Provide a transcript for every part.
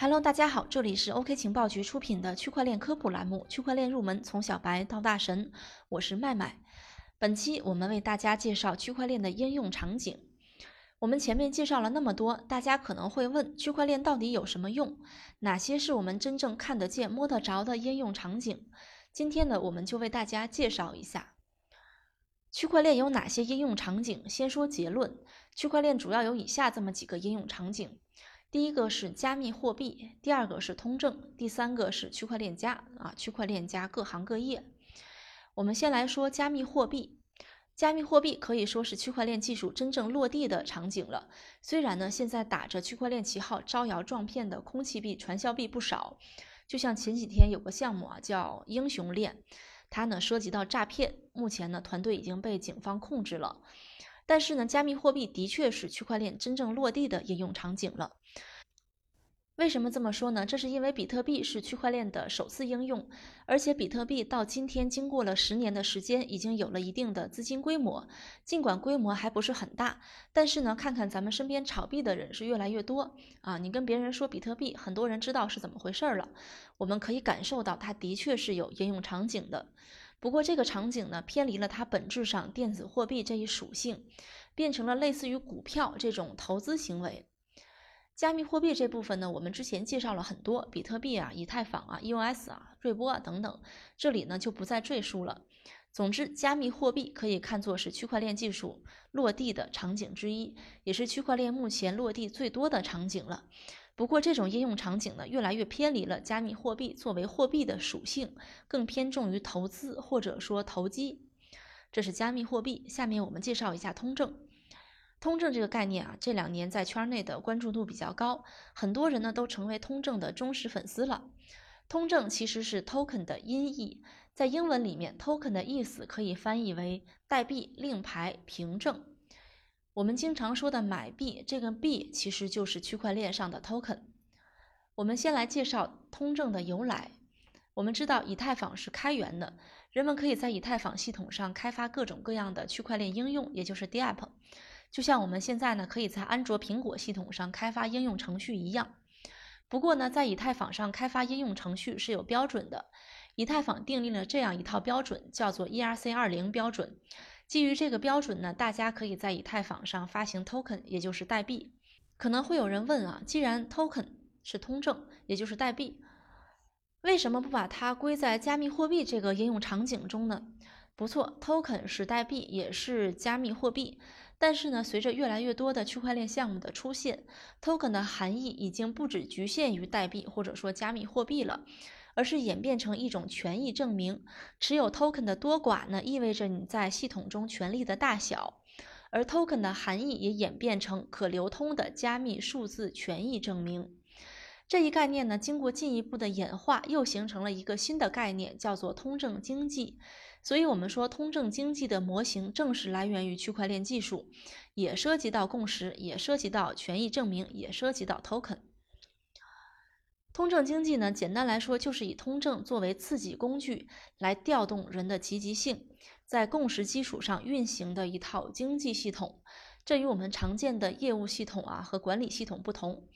Hello，大家好，这里是 OK 情报局出品的区块链科普栏目《区块链入门：从小白到大神》，我是麦麦。本期我们为大家介绍区块链的应用场景。我们前面介绍了那么多，大家可能会问，区块链到底有什么用？哪些是我们真正看得见、摸得着的应用场景？今天呢，我们就为大家介绍一下区块链有哪些应用场景。先说结论，区块链主要有以下这么几个应用场景。第一个是加密货币，第二个是通证，第三个是区块链加啊，区块链加各行各业。我们先来说加密货币，加密货币可以说是区块链技术真正落地的场景了。虽然呢，现在打着区块链旗号招摇撞骗的空气币、传销币不少，就像前几天有个项目啊，叫英雄链，它呢涉及到诈骗，目前呢团队已经被警方控制了。但是呢，加密货币的确是区块链真正落地的应用场景了。为什么这么说呢？这是因为比特币是区块链的首次应用，而且比特币到今天经过了十年的时间，已经有了一定的资金规模。尽管规模还不是很大，但是呢，看看咱们身边炒币的人是越来越多啊。你跟别人说比特币，很多人知道是怎么回事儿了。我们可以感受到，它的确是有应用场景的。不过这个场景呢，偏离了它本质上电子货币这一属性，变成了类似于股票这种投资行为。加密货币这部分呢，我们之前介绍了很多，比特币啊、以太坊啊、EOS 啊、瑞波啊等等，这里呢就不再赘述了。总之，加密货币可以看作是区块链技术落地的场景之一，也是区块链目前落地最多的场景了。不过，这种应用场景呢，越来越偏离了加密货币作为货币的属性，更偏重于投资或者说投机。这是加密货币。下面我们介绍一下通证。通证这个概念啊，这两年在圈内的关注度比较高，很多人呢都成为通证的忠实粉丝了。通证其实是 token 的音译，在英文里面，token 的意思可以翻译为代币、令牌、凭证。我们经常说的买币，这个币其实就是区块链上的 token。我们先来介绍通证的由来。我们知道以太坊是开源的，人们可以在以太坊系统上开发各种各样的区块链应用，也就是 DApp。就像我们现在呢，可以在安卓、苹果系统上开发应用程序一样。不过呢，在以太坊上开发应用程序是有标准的，以太坊订立了这样一套标准，叫做 ERC20 标准。基于这个标准呢，大家可以在以太坊上发行 token，也就是代币。可能会有人问啊，既然 token 是通证，也就是代币，为什么不把它归在加密货币这个应用场景中呢？不错，token 是代币，也是加密货币。但是呢，随着越来越多的区块链项目的出现，token 的含义已经不只局限于代币或者说加密货币了。而是演变成一种权益证明，持有 token 的多寡呢，意味着你在系统中权力的大小，而 token 的含义也演变成可流通的加密数字权益证明。这一概念呢，经过进一步的演化，又形成了一个新的概念，叫做通证经济。所以，我们说通证经济的模型正是来源于区块链技术，也涉及到共识，也涉及到权益证明，也涉及到 token。通证经济呢，简单来说就是以通证作为刺激工具，来调动人的积极性，在共识基础上运行的一套经济系统。这与我们常见的业务系统啊和管理系统不同。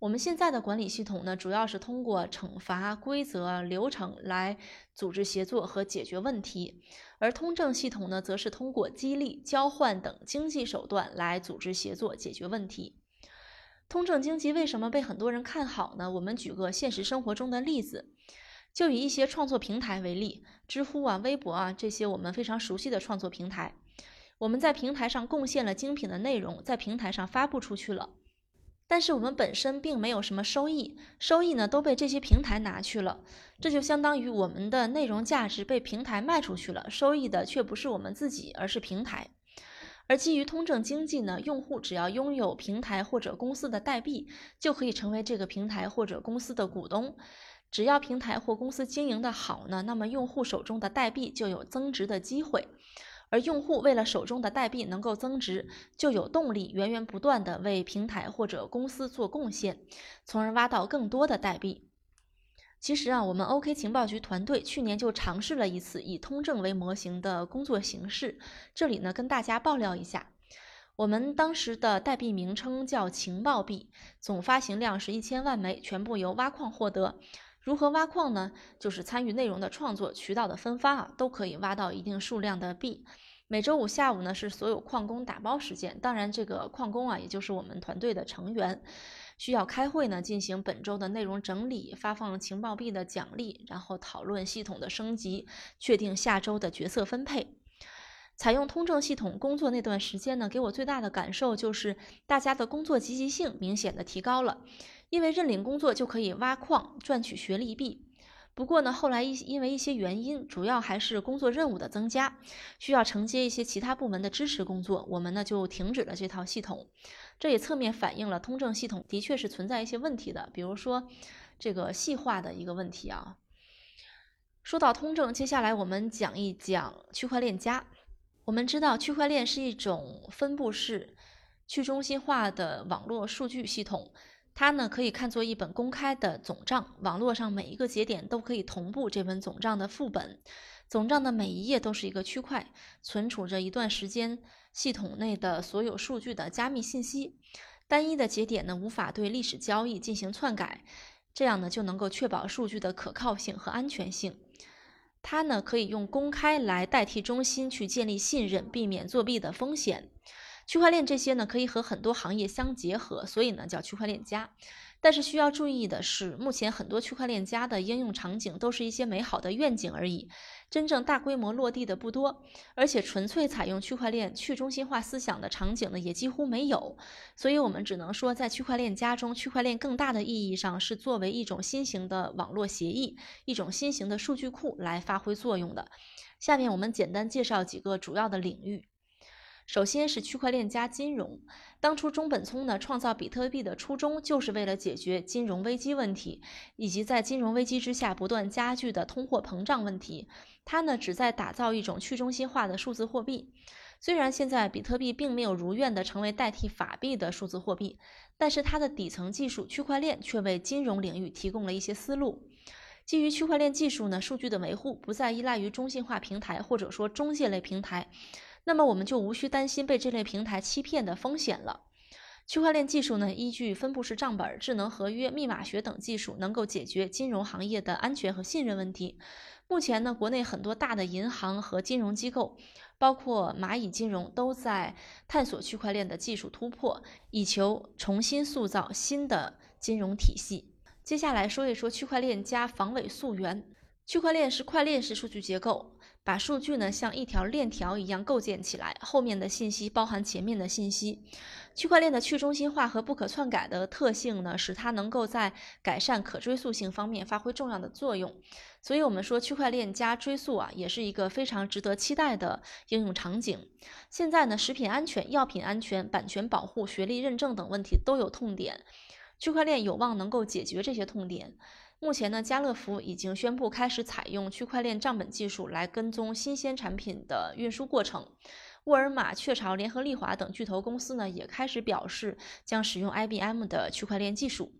我们现在的管理系统呢，主要是通过惩罚、规则、流程来组织协作和解决问题，而通证系统呢，则是通过激励、交换等经济手段来组织协作、解决问题。通证经济为什么被很多人看好呢？我们举个现实生活中的例子，就以一些创作平台为例，知乎啊、微博啊这些我们非常熟悉的创作平台，我们在平台上贡献了精品的内容，在平台上发布出去了，但是我们本身并没有什么收益，收益呢都被这些平台拿去了，这就相当于我们的内容价值被平台卖出去了，收益的却不是我们自己，而是平台。而基于通证经济呢，用户只要拥有平台或者公司的代币，就可以成为这个平台或者公司的股东。只要平台或公司经营的好呢，那么用户手中的代币就有增值的机会。而用户为了手中的代币能够增值，就有动力源源不断的为平台或者公司做贡献，从而挖到更多的代币。其实啊，我们 OK 情报局团队去年就尝试了一次以通证为模型的工作形式。这里呢，跟大家爆料一下，我们当时的代币名称叫情报币，总发行量是一千万枚，全部由挖矿获得。如何挖矿呢？就是参与内容的创作、渠道的分发啊，都可以挖到一定数量的币。每周五下午呢是所有矿工打包时间，当然这个矿工啊，也就是我们团队的成员，需要开会呢进行本周的内容整理，发放情报币的奖励，然后讨论系统的升级，确定下周的角色分配。采用通证系统工作那段时间呢，给我最大的感受就是大家的工作积极性明显的提高了，因为认领工作就可以挖矿赚取学历币。不过呢，后来一因为一些原因，主要还是工作任务的增加，需要承接一些其他部门的支持工作，我们呢就停止了这套系统。这也侧面反映了通证系统的确是存在一些问题的，比如说这个细化的一个问题啊。说到通证，接下来我们讲一讲区块链加。我们知道，区块链是一种分布式、去中心化的网络数据系统。它呢，可以看作一本公开的总账，网络上每一个节点都可以同步这本总账的副本。总账的每一页都是一个区块，存储着一段时间系统内的所有数据的加密信息。单一的节点呢，无法对历史交易进行篡改，这样呢，就能够确保数据的可靠性和安全性。它呢可以用公开来代替中心去建立信任，避免作弊的风险。区块链这些呢可以和很多行业相结合，所以呢叫区块链加。但是需要注意的是，目前很多区块链加的应用场景都是一些美好的愿景而已，真正大规模落地的不多，而且纯粹采用区块链去中心化思想的场景呢也几乎没有。所以我们只能说，在区块链加中，区块链更大的意义上是作为一种新型的网络协议，一种新型的数据库来发挥作用的。下面我们简单介绍几个主要的领域。首先是区块链加金融。当初中本聪呢创造比特币的初衷，就是为了解决金融危机问题，以及在金融危机之下不断加剧的通货膨胀问题。他呢旨在打造一种去中心化的数字货币。虽然现在比特币并没有如愿的成为代替法币的数字货币，但是它的底层技术区块链却为金融领域提供了一些思路。基于区块链技术呢，数据的维护不再依赖于中心化平台或者说中介类平台。那么我们就无需担心被这类平台欺骗的风险了。区块链技术呢，依据分布式账本、智能合约、密码学等技术，能够解决金融行业的安全和信任问题。目前呢，国内很多大的银行和金融机构，包括蚂蚁金融，都在探索区块链的技术突破，以求重新塑造新的金融体系。接下来说一说区块链加防伪溯源。区块链是块链式数据结构。把数据呢像一条链条一样构建起来，后面的信息包含前面的信息。区块链的去中心化和不可篡改的特性呢，使它能够在改善可追溯性方面发挥重要的作用。所以，我们说区块链加追溯啊，也是一个非常值得期待的应用场景。现在呢，食品安全、药品安全、版权保护、学历认证等问题都有痛点，区块链有望能够解决这些痛点。目前呢，家乐福已经宣布开始采用区块链账本技术来跟踪新鲜产品的运输过程。沃尔玛、雀巢、联合利华等巨头公司呢，也开始表示将使用 IBM 的区块链技术。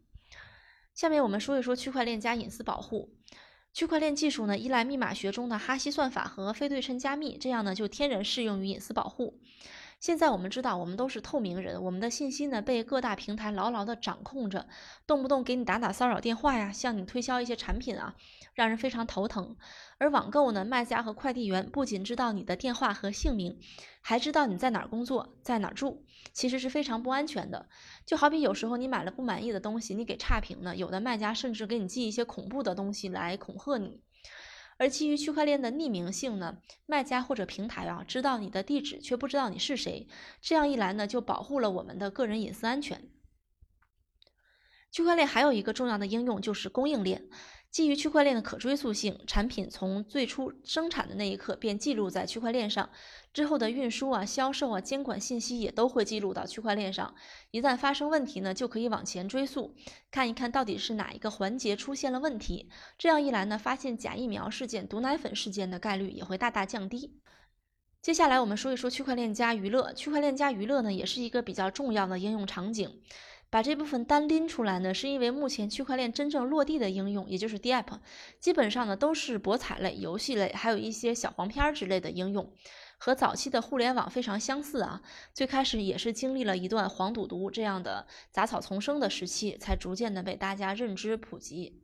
下面我们说一说区块链加隐私保护。区块链技术呢，依赖密码学中的哈希算法和非对称加密，这样呢，就天然适用于隐私保护。现在我们知道，我们都是透明人，我们的信息呢被各大平台牢牢的掌控着，动不动给你打打骚扰电话呀，向你推销一些产品啊，让人非常头疼。而网购呢，卖家和快递员不仅知道你的电话和姓名，还知道你在哪儿工作，在哪儿住，其实是非常不安全的。就好比有时候你买了不满意的东西，你给差评呢，有的卖家甚至给你寄一些恐怖的东西来恐吓你。而基于区块链的匿名性呢，卖家或者平台啊知道你的地址，却不知道你是谁，这样一来呢，就保护了我们的个人隐私安全。区块链还有一个重要的应用就是供应链。基于区块链的可追溯性，产品从最初生产的那一刻便记录在区块链上，之后的运输啊、销售啊、监管信息也都会记录到区块链上。一旦发生问题呢，就可以往前追溯，看一看到底是哪一个环节出现了问题。这样一来呢，发现假疫苗事件、毒奶粉事件的概率也会大大降低。接下来我们说一说区块链加娱乐。区块链加娱乐呢，也是一个比较重要的应用场景。把这部分单拎出来呢，是因为目前区块链真正落地的应用，也就是 DApp，基本上呢都是博彩类、游戏类，还有一些小黄片儿之类的应用。和早期的互联网非常相似啊。最开始也是经历了一段黄赌毒这样的杂草丛生的时期，才逐渐的被大家认知普及。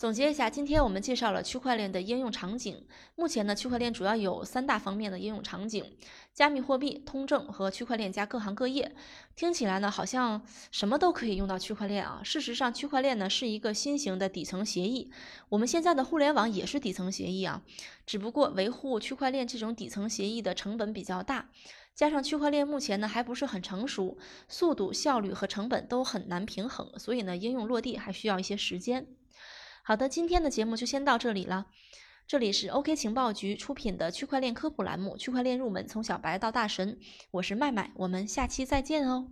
总结一下，今天我们介绍了区块链的应用场景。目前呢，区块链主要有三大方面的应用场景：加密货币、通证和区块链加各行各业。听起来呢，好像什么都可以用到区块链啊。事实上，区块链呢是一个新型的底层协议。我们现在的互联网也是底层协议啊，只不过维护区块链这种底层协议的成本比较大，加上区块链目前呢还不是很成熟，速度、效率和成本都很难平衡，所以呢，应用落地还需要一些时间。好的，今天的节目就先到这里了。这里是 OK 情报局出品的区块链科普栏目《区块链入门：从小白到大神》，我是麦麦，我们下期再见哦。